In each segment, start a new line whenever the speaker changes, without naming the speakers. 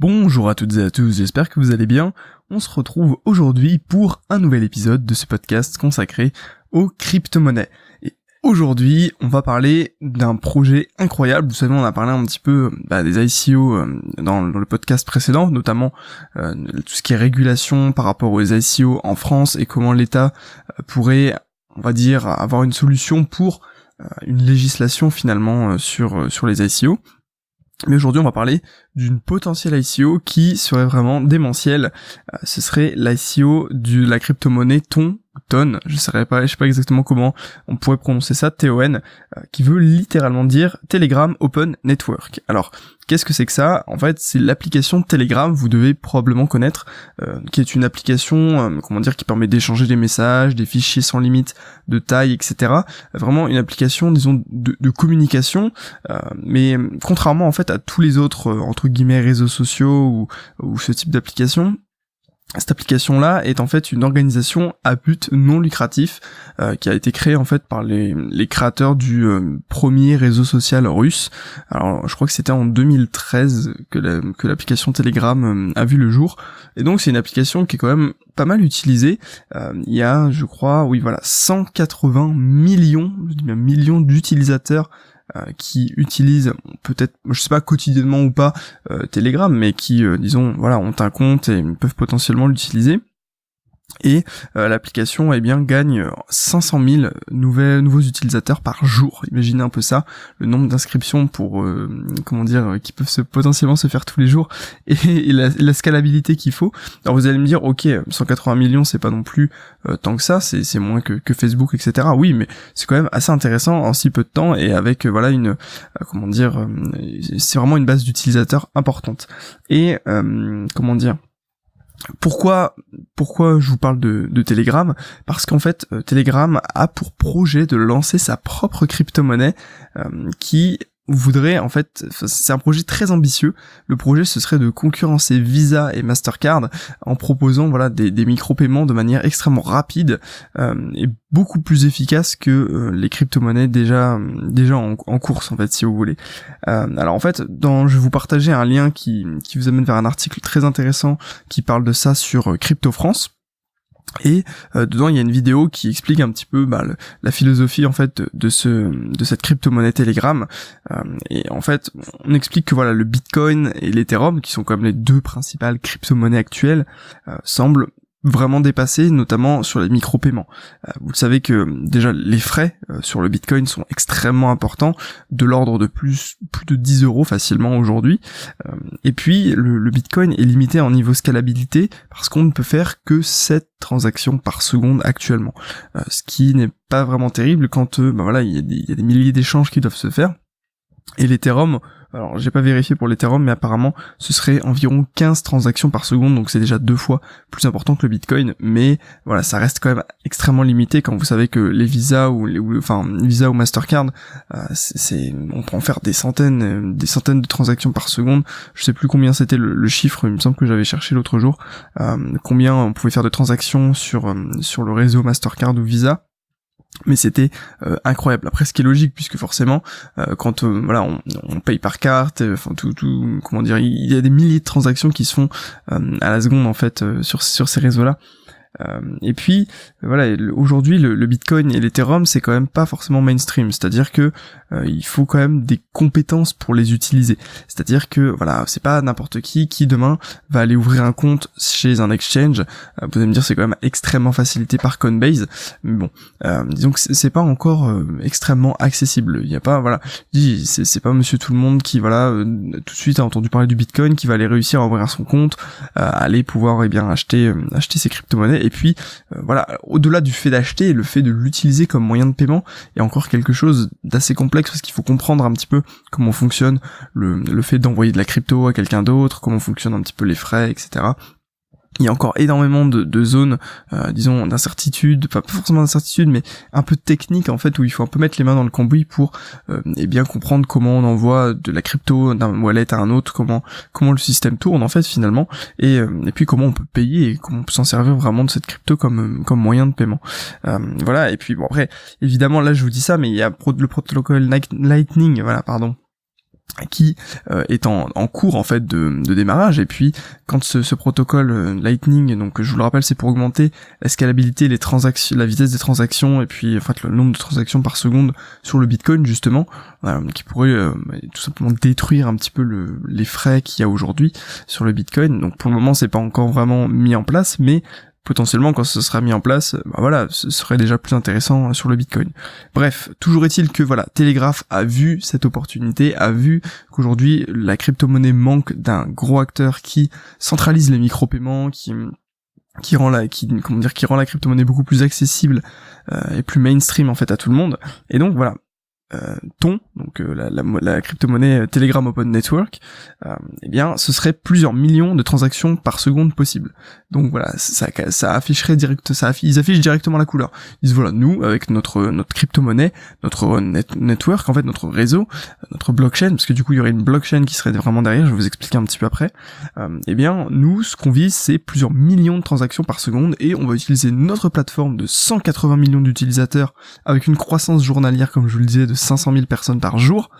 Bonjour à toutes et à tous, j'espère que vous allez bien. On se retrouve aujourd'hui pour un nouvel épisode de ce podcast consacré aux crypto-monnaies. Et aujourd'hui, on va parler d'un projet incroyable. Vous savez, on a parlé un petit peu bah, des ICO euh, dans, le podcast précédent, notamment euh, tout ce qui est régulation par rapport aux ICO en France et comment l'État euh, pourrait, on va dire, avoir une solution pour une législation finalement sur sur les ICO. Mais aujourd'hui, on va parler d'une potentielle ICO qui serait vraiment démentielle. Euh, ce serait l'ICO de la crypto-monnaie Ton, Ton, je sais pas, je sais pas exactement comment on pourrait prononcer ça, TON, euh, qui veut littéralement dire Telegram Open Network. Alors, qu'est-ce que c'est que ça? En fait, c'est l'application Telegram, vous devez probablement connaître, euh, qui est une application, comment dire, qui permet d'échanger des messages, des fichiers sans limite de taille, etc. Vraiment une application, disons, de, de communication, mais contrairement en fait à tous les autres entre guillemets réseaux sociaux ou, ou ce type d'application, cette application-là est en fait une organisation à but non lucratif euh, qui a été créée en fait par les, les créateurs du euh, premier réseau social russe. Alors je crois que c'était en 2013 que l'application Telegram euh, a vu le jour. Et donc c'est une application qui est quand même pas mal utilisée. il y a, je crois, oui voilà, 180 millions, je dis bien millions d'utilisateurs euh, qui utilisent peut-être, je sais pas quotidiennement ou pas, euh, Telegram, mais qui, euh, disons, voilà, ont un compte et peuvent potentiellement l'utiliser et euh, l'application eh bien gagne 500 000 nouvelles, nouveaux utilisateurs par jour. Imaginez un peu ça, le nombre d'inscriptions pour euh, comment dire euh, qui peuvent se, potentiellement se faire tous les jours et, la, scalabilité qu'il faut. Alors vous allez me dire ok 180 millions c'est pas non plus tant que ça, c'est moins que, que, Facebook etc. Oui mais c'est quand même assez intéressant en si peu de temps et avec voilà une comment dire c'est vraiment une base d'utilisateurs importante. Et comment dire pourquoi, pourquoi je vous parle de, Telegram? Parce qu'en fait, euh, Telegram a pour projet de lancer sa propre crypto-monnaie euh, qui voudrait en fait c'est un projet très ambitieux. Le projet ce serait de concurrencer Visa et Mastercard en proposant voilà des, des micro-paiements de manière extrêmement rapide euh, et beaucoup plus efficace que euh, les crypto-monnaies déjà déjà en, course en fait si vous voulez. Euh, alors en fait dans je vais vous partager un lien qui, qui vous amène vers un article très intéressant qui parle de ça sur Crypto France et euh, dedans, il y a une vidéo qui explique un petit peu bah, la philosophie en fait de, ce de cette crypto-monnaie Telegram. Euh, et en fait, on explique que voilà le Bitcoin et l'Ethereum, qui sont comme les deux principales crypto-monnaies actuelles, euh, semblent vraiment dépassé, notamment sur les micro-paiements. Euh, vous le savez que déjà les frais euh, sur le Bitcoin sont extrêmement importants, de l'ordre de plus plus de 10 euros facilement aujourd'hui. Euh, et puis le, Bitcoin est limité en niveau scalabilité parce qu'on ne peut faire que 7 transactions par seconde actuellement, ce qui n'est pas vraiment terrible quand bah voilà il y, y a des milliers d'échanges qui doivent se faire. Et l'Ethereum alors j'ai pas vérifié pour l'Ethereum, mais apparemment ce serait environ 15 transactions par seconde, donc c'est déjà deux fois plus important que le Bitcoin, mais voilà, ça reste quand même extrêmement limité quand vous savez que les Visa ou les, enfin Visa ou Mastercard, euh, c'est, on peut en faire des centaines, euh, des centaines de transactions par seconde. Je sais plus combien c'était le, chiffre, il me semble que j'avais cherché l'autre jour, euh, combien on pouvait faire de transactions sur sur le réseau Mastercard ou Visa mais c'était euh, incroyable. Après ce qui est logique puisque forcément euh, quand euh, voilà on, on, paye par carte enfin tout tout comment dire il y a des milliers de transactions qui se font à la seconde en fait sur sur ces réseaux là euh, et puis voilà, aujourd'hui le, Bitcoin et l'Ethereum c'est quand même pas forcément mainstream, c'est-à-dire que euh, il faut quand même des compétences pour les utiliser. C'est-à-dire que voilà, c'est pas n'importe qui qui demain va aller ouvrir un compte chez un exchange. Euh, vous allez me dire c'est quand même extrêmement facilité par Coinbase, mais bon, disons que c'est pas encore extrêmement accessible. Il y a pas voilà, c'est pas Monsieur tout le monde qui voilà tout de suite a entendu parler du Bitcoin qui va aller réussir à ouvrir son compte, aller pouvoir eh bien acheter acheter ses crypto-monnaies et puis euh, voilà, au-delà du fait d'acheter, le fait de l'utiliser comme moyen de paiement est encore quelque chose d'assez complexe parce qu'il faut comprendre un petit peu comment fonctionne le, le fait d'envoyer de la crypto à quelqu'un d'autre, comment fonctionnent un petit peu les frais, etc il y a encore énormément de, zones, euh, disons, d'incertitude, pas forcément d'incertitude, mais un peu technique en fait, où il faut un peu mettre les mains dans le cambouis pour euh, et bien comprendre comment on envoie de la crypto d'un wallet à un autre, comment comment le système tourne en fait finalement, et, euh, et puis comment on peut payer et comment on peut s'en servir vraiment de cette crypto comme comme moyen de paiement. Euh, voilà, et puis bon après, évidemment là je vous dis ça, mais il y a le protocole Lightning, voilà, pardon, qui euh, est en, cours en fait de, démarrage. Et puis quand ce, protocole euh, Lightning donc je vous le rappelle c'est pour augmenter la scalabilité les transactions la vitesse des transactions et puis en le nombre de transactions par seconde sur le Bitcoin justement euh, qui pourrait tout simplement détruire un petit peu le, les frais qu'il y a aujourd'hui sur le Bitcoin. Donc pour le moment c'est pas encore vraiment mis en place mais potentiellement quand ce sera mis en place, bah voilà, ce serait déjà plus intéressant sur le Bitcoin. Bref, toujours est-il que voilà, Telegraph a vu cette opportunité, a vu qu'aujourd'hui la crypto-monnaie manque d'un gros acteur qui centralise les micro-paiements, qui qui rend la qui comment dire qui rend la crypto-monnaie beaucoup plus accessible euh, et plus mainstream en fait à tout le monde. Et donc voilà, euh, ton, donc euh, la, la, crypto-monnaie euh, Telegram Open Network, eh bien, ce serait plusieurs millions de transactions par seconde possibles. Donc voilà, ça, ça afficherait direct, ça ils affichent directement la couleur. Ils disent voilà, nous avec notre notre crypto-monnaie, notre network, en fait notre réseau, notre blockchain, parce que du coup il y aurait une blockchain qui serait vraiment derrière. Je vais vous expliquer un petit peu après. eh bien, nous, ce qu'on vise, c'est plusieurs millions de transactions par seconde, et on va utiliser notre plateforme de 180 millions d'utilisateurs avec une croissance journalière, comme je vous le disais, de 500 000 personnes par jour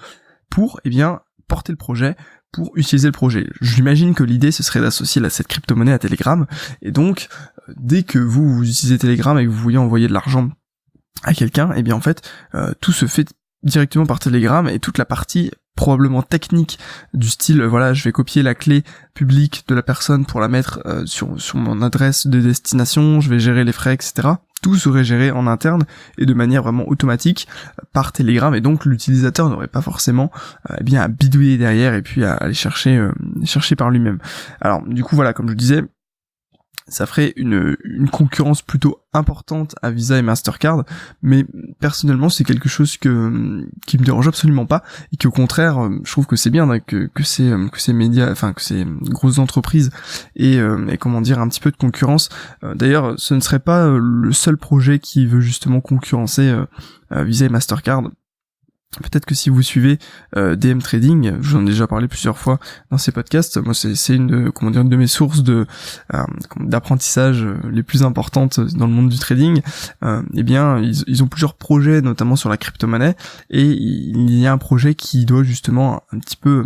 pour, eh bien, porter le projet, pour utiliser le projet. J'imagine que l'idée ce serait d'associer cette crypto-monnaie à Telegram et donc euh, dès que vous, vous, utilisez Telegram et que vous voulez envoyer de l'argent à quelqu'un, eh bien en fait euh, tout se fait directement par Telegram et toute la partie probablement technique du style voilà je vais copier la clé publique de la personne pour la mettre euh, sur, sur mon adresse de destination, je vais gérer les frais etc tout serait géré en interne et de manière vraiment automatique par Telegram et donc l'utilisateur n'aurait pas forcément euh, eh bien à bidouiller derrière et puis à aller chercher euh, chercher par lui-même. Alors du coup voilà comme je disais ça ferait une, une concurrence plutôt importante à Visa et Mastercard, mais personnellement c'est quelque chose que qui me dérange absolument pas et qu'au contraire euh, je trouve que c'est bien que que ces euh, que ces médias, enfin que ces grosses entreprises et, euh, et comment dire un petit peu de concurrence. D'ailleurs, ce ne serait pas le seul projet qui veut justement concurrencer Visa et Mastercard Peut-être que si vous suivez euh, DM Trading, j'en ai déjà parlé plusieurs fois dans ces podcasts. Moi, c'est une de, comment dire une de mes sources de euh, d'apprentissage euh, les plus importantes dans le monde du trading. Euh, eh bien, ils, ils, ont plusieurs projets, notamment sur la crypto-monnaie, et il y a un projet qui doit justement un petit peu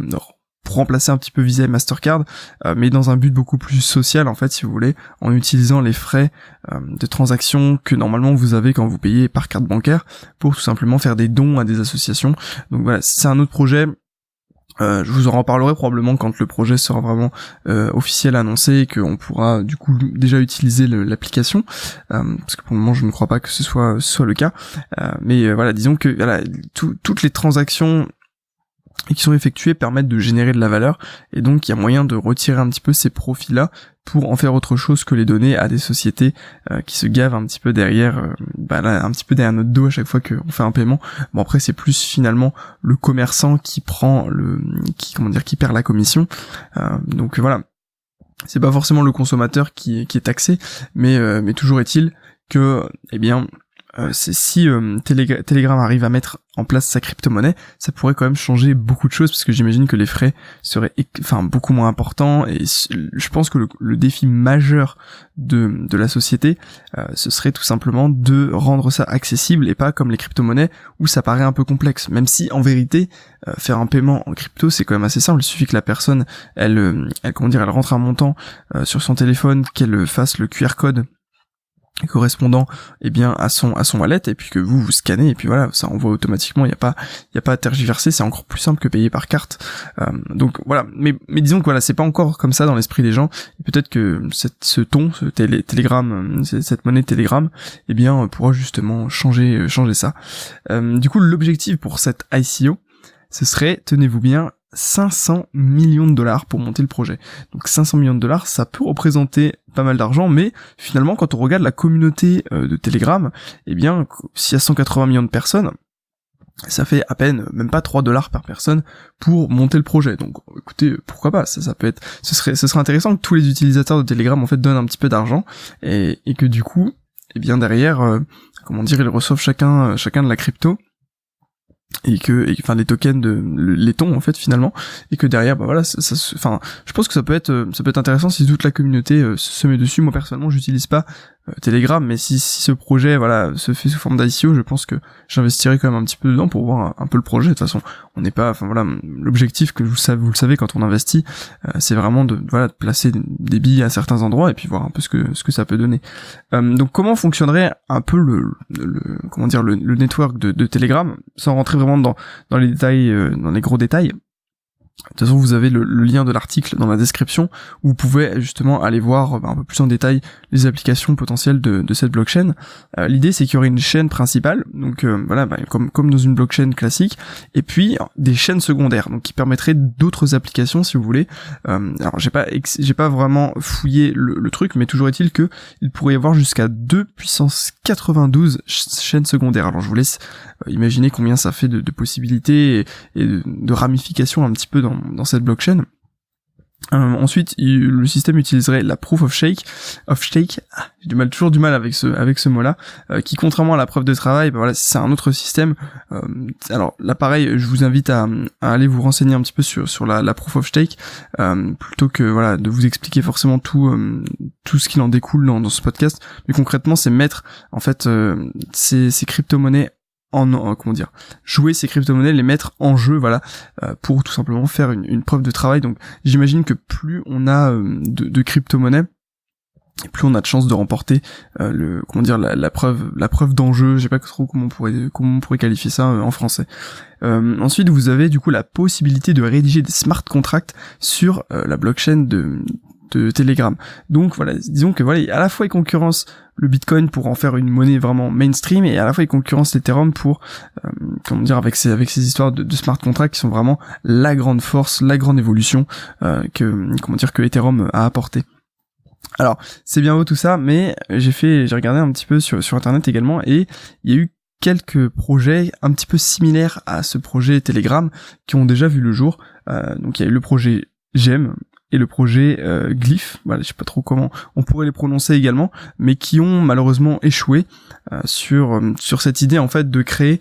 remplacer un petit peu Visa et Mastercard, euh, mais dans un but beaucoup plus social en fait, si vous voulez, en utilisant les frais euh, de transaction que normalement vous avez quand vous payez par carte bancaire pour tout simplement faire des dons à des associations. Donc voilà, c'est un autre projet. Euh, je vous en reparlerai probablement quand le projet sera vraiment officiel annoncé et qu'on pourra du coup déjà utiliser l'application parce que pour le moment je ne crois pas que ce soit ce soit le cas mais voilà disons que voilà toutes les transactions et qui sont effectués permettent de générer de la valeur et donc il y a moyen de retirer un petit peu ces profits là pour en faire autre chose que les donner à des sociétés euh, qui se gavent un petit peu derrière euh, bah là, un petit peu derrière notre dos à chaque fois qu'on fait un paiement. Bon après c'est plus finalement le commerçant qui prend le qui comment dire qui perd la commission. Euh, donc voilà. C'est pas forcément le consommateur qui, qui est taxé mais mais toujours est-il que eh bien euh, si euh, Telegram arrive à mettre en place sa crypto-monnaie, ça pourrait quand même changer beaucoup de choses parce que j'imagine que les frais seraient enfin beaucoup moins importants et je pense que le, défi majeur de, de la société euh, ce serait tout simplement de rendre ça accessible et pas comme les crypto-monnaies où ça paraît un peu complexe. Même si en vérité faire un paiement en crypto c'est quand même assez simple. Il suffit que la personne elle, elle comment dire elle rentre un montant sur son téléphone qu'elle fasse le QR code correspondant eh bien à son à son wallet et puis que vous vous scannez et puis voilà ça envoie automatiquement il n'y a pas il y a pas à tergiverser c'est encore plus simple que payer par carte. Euh, donc voilà. Mais mais disons que voilà c'est pas encore comme ça dans l'esprit des gens. Peut-être que ce ton ce télé, télégramme cette monnaie télégramme eh bien pourra justement changer changer ça. Euh, du coup l'objectif pour cette ICO ce serait tenez-vous bien 500 millions de dollars pour monter le projet. Donc 500 millions de dollars, ça peut représenter pas mal d'argent, mais finalement quand on regarde la communauté euh, de Telegram, eh bien s'il y a 180 millions de personnes, ça fait à peine même pas 3 dollars par personne pour monter le projet. Donc écoutez, pourquoi pas, ça, ça peut être ce serait ce serait intéressant que tous les utilisateurs de Telegram en fait donnent un petit peu d'argent et, et que du coup, eh bien derrière euh, comment dire, ils reçoivent chacun chacun de la crypto et que enfin les tokens de les tons en fait finalement. Et que derrière bah voilà ça, enfin je pense que ça peut être ça peut être intéressant si toute la communauté euh, se met dessus. Moi personnellement j'utilise pas Telegram, mais si, si ce projet voilà se fait sous forme d'ICO, je pense que j'investirai quand même un petit peu dedans pour voir un, peu le projet. De toute façon, on n'est pas, enfin voilà, l'objectif que vous savez, vous le savez quand on investit, c'est vraiment de voilà de placer des billes à certains endroits et puis voir un peu ce que ce que ça peut donner. donc comment fonctionnerait un peu le, le comment dire le, network de, de, Telegram, sans rentrer vraiment dans dans les détails, dans les gros détails? De toute façon, vous avez le, lien de l'article dans la description où vous pouvez justement aller voir bah, un peu plus en détail les applications potentielles de, cette blockchain. Euh, l'idée, c'est qu'il y aurait une chaîne principale, donc euh, voilà, bah, comme, comme dans une blockchain classique, et puis des chaînes secondaires, donc qui permettraient d'autres applications, si vous voulez. Euh, alors, j'ai pas j'ai pas vraiment fouillé le, truc, mais toujours est-il que il pourrait y avoir jusqu'à 2 puissance 92 chaînes secondaires. Alors, je vous laisse imaginer combien ça fait de, possibilités et, et de, de ramifications un petit peu dans dans, cette blockchain. Euh, ensuite, le système utiliserait la proof of stake, of stake. Ah, j'ai du mal, toujours du mal avec ce avec ce mot-là, euh, qui contrairement à la preuve de travail, bah voilà, c'est un autre système. Euh, alors là, pareil, je vous invite à, aller vous renseigner un petit peu sur sur la, la proof of stake, plutôt que voilà de vous expliquer forcément tout tout ce qui en découle dans, ce podcast. Mais concrètement, c'est mettre en fait ces, ces crypto-monnaies en, comment dire jouer ces crypto-monnaies, les mettre en jeu, voilà, euh, pour tout simplement faire une, preuve de travail. Donc j'imagine que plus on a euh, de, de crypto-monnaies, plus on a de chances de remporter euh, le comment dire la, preuve la preuve d'enjeu je pas trop comment on pourrait comment on pourrait qualifier ça en français ensuite vous avez du coup la possibilité de rédiger des smart contracts sur la blockchain de de Telegram. Donc voilà, disons que voilà, à la fois il concurrence le Bitcoin pour en faire une monnaie vraiment mainstream et à la fois il concurrence l'Ethereum pour euh, comment dire avec ces avec ces histoires de, smart contracts qui sont vraiment la grande force, la grande évolution euh, que comment dire que Ethereum a apporté. Alors, c'est bien beau tout ça, mais j'ai fait j'ai regardé un petit peu sur sur internet également et il y a eu quelques projets un petit peu similaires à ce projet Telegram qui ont déjà vu le jour. Euh, donc il y a eu le projet GEM, et le projet euh, Glyph, voilà, je sais pas trop comment on pourrait les prononcer également, mais qui ont malheureusement échoué euh, sur euh, sur cette idée en fait de créer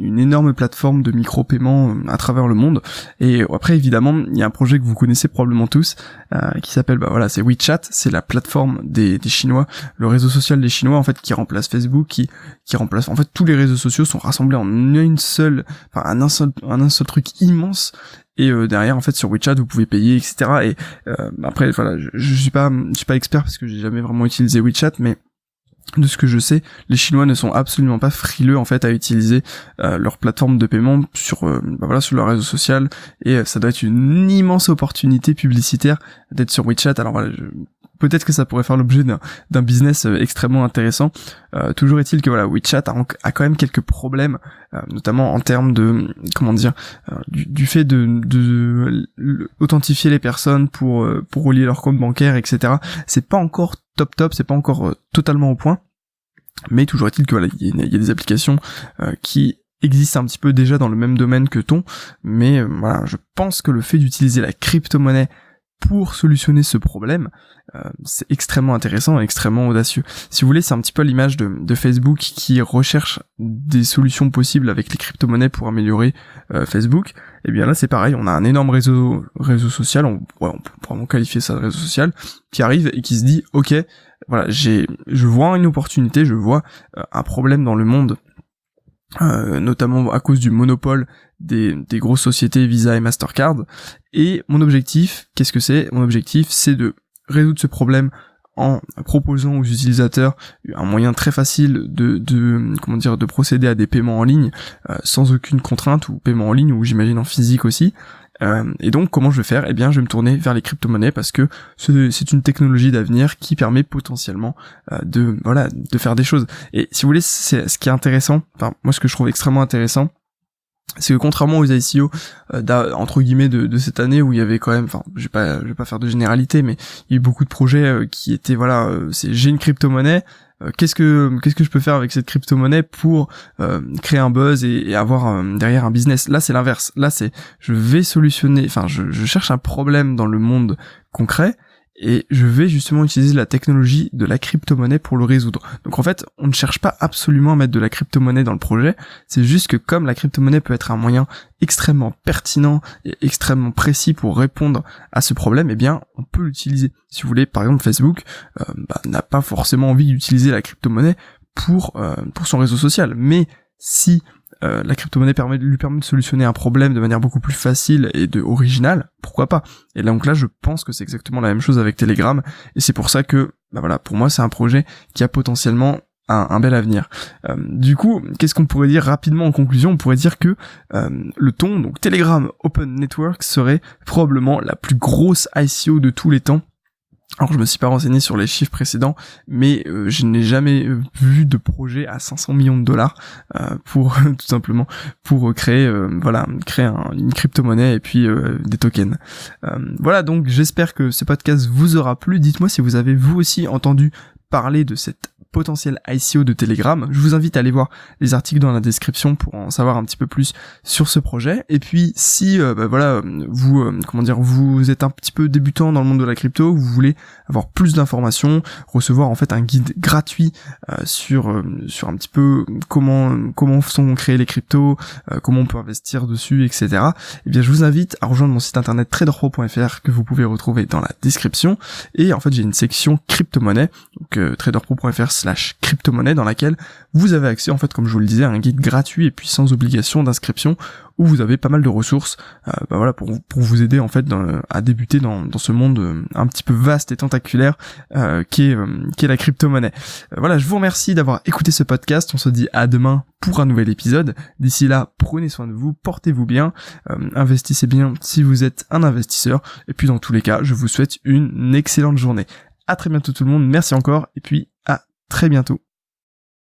une énorme plateforme de micro-paiement euh, à travers le monde. Et après évidemment, il y a un projet que vous connaissez probablement tous qui s'appelle bah voilà, c'est WeChat, c'est la plateforme des, des Chinois, le réseau social des Chinois en fait qui remplace Facebook, qui qui remplace en fait tous les réseaux sociaux sont rassemblés en une seule, enfin un seul un seul truc immense et euh, derrière en fait sur WeChat vous pouvez payer etc et euh, après voilà je, je, suis pas je suis pas expert parce que j'ai jamais vraiment utilisé WeChat mais de ce que je sais, les Chinois ne sont absolument pas frileux en fait à utiliser euh, leur plateforme de paiement sur bah voilà sur leur réseau social et ça doit être une immense opportunité publicitaire d'être sur WeChat. Alors voilà, je, peut-être que ça pourrait faire l'objet d'un business euh, extrêmement intéressant. Euh, toujours est-il que voilà, WeChat a, quand même quelques problèmes, euh, notamment en termes de comment dire, du, fait de, de, authentifier les personnes pour pour relier leur compte bancaire, etc. C'est pas encore top top, c'est pas encore totalement au point. Mais toujours est-il que voilà, il y, a des applications qui existent un petit peu déjà dans le même domaine que ton, mais voilà, je pense que le fait d'utiliser la crypto-monnaie pour solutionner ce problème, euh, c'est extrêmement intéressant et extrêmement audacieux. Si vous voulez, c'est un petit peu l'image de, Facebook qui recherche des solutions possibles avec les crypto-monnaies pour améliorer euh, Facebook. Et eh bien là, c'est pareil, on a un énorme réseau réseau social, on, on peut vraiment qualifier ça de réseau social, qui arrive et qui se dit, ok, voilà, j'ai, je vois une opportunité, je vois euh, un problème dans le monde euh, notamment à cause du monopole des, des grosses sociétés Visa et Mastercard. Et mon objectif, qu'est-ce que c'est? Mon objectif, c'est de résoudre ce problème en proposant aux utilisateurs un moyen très facile de, de comment dire de procéder à des paiements en ligne euh, sans aucune contrainte ou paiement en ligne ou j'imagine en physique aussi euh, et donc comment je vais faire? Eh bien je vais me tourner vers les crypto-monnaies parce que c'est une technologie d'avenir qui permet potentiellement euh, de voilà de faire des choses. Et si vous voulez, c'est ce qui est intéressant, enfin moi ce que je trouve extrêmement intéressant, c'est que contrairement aux ICO euh, entre guillemets de, cette année où il y avait quand même, enfin je vais pas je vais pas faire de généralité, mais il y a eu beaucoup de projets qui étaient voilà, c'est j'ai une crypto-monnaie, euh, qu'est-ce que qu'est-ce que je peux faire avec cette crypto-monnaie pour euh, créer un buzz et, avoir euh, derrière un business? Là, c'est l'inverse. Là, c'est je vais solutionner, enfin, je, cherche un problème dans le monde concret et je vais justement utiliser la technologie de la crypto-monnaie pour le résoudre. Donc en fait, on ne cherche pas absolument à mettre de la crypto-monnaie dans le projet, c'est juste que comme la crypto-monnaie peut être un moyen extrêmement pertinent et extrêmement précis pour répondre à ce problème, eh bien on peut l'utiliser. Si vous voulez, par exemple Facebook euh, bah, n'a pas forcément envie d'utiliser la crypto-monnaie pour, euh, pour son réseau social, mais si euh, la crypto-monnaie lui permet de solutionner un problème de manière beaucoup plus facile et de originale, pourquoi pas? Et donc là, je pense que c'est exactement la même chose avec Telegram, et c'est pour ça que, bah voilà, pour moi, c'est un projet qui a potentiellement un, bel avenir. Euh, du coup, qu'est-ce qu'on pourrait dire rapidement en conclusion? On pourrait dire que euh, le ton, donc Telegram Open Network, serait probablement la plus grosse ICO de tous les temps alors je me suis pas renseigné sur les chiffres précédents, mais euh, je n'ai jamais euh, vu de projet à 500 millions de dollars euh, pour tout simplement pour créer voilà créer une crypto-monnaie et puis des tokens. voilà donc j'espère que ce podcast vous aura plu. Dites-moi si vous avez vous aussi entendu parler de cette potentiel ICO de Telegram. Je vous invite à aller voir les articles dans la description pour en savoir un petit peu plus sur ce projet. Et puis si euh, bah, voilà vous euh, comment dire vous êtes un petit peu débutant dans le monde de la crypto, vous voulez avoir plus d'informations, recevoir en fait un guide gratuit euh, sur sur un petit peu comment comment sont créés les cryptos, comment on peut investir dessus, etc. Et eh bien je vous invite à rejoindre mon site internet traderpro.fr que vous pouvez retrouver dans la description. Et en fait j'ai une section crypto-monnaie, donc traderpro.fr slash crypto-monnaie dans laquelle vous avez accès en fait comme je vous le disais à un guide gratuit et puis sans obligation d'inscription où vous avez pas mal de ressources euh, bah voilà pour, pour vous aider en fait à débuter dans, dans ce monde euh, un petit peu vaste et tentaculaire euh, qui est qui est la crypto-monnaie. voilà, je vous remercie d'avoir écouté ce podcast. On se dit à demain pour un nouvel épisode. D'ici là, prenez soin de vous, portez-vous bien, investissez bien si vous êtes un investisseur et puis dans tous les cas, je vous souhaite une excellente journée. À très bientôt tout le monde, merci encore et puis très bientôt.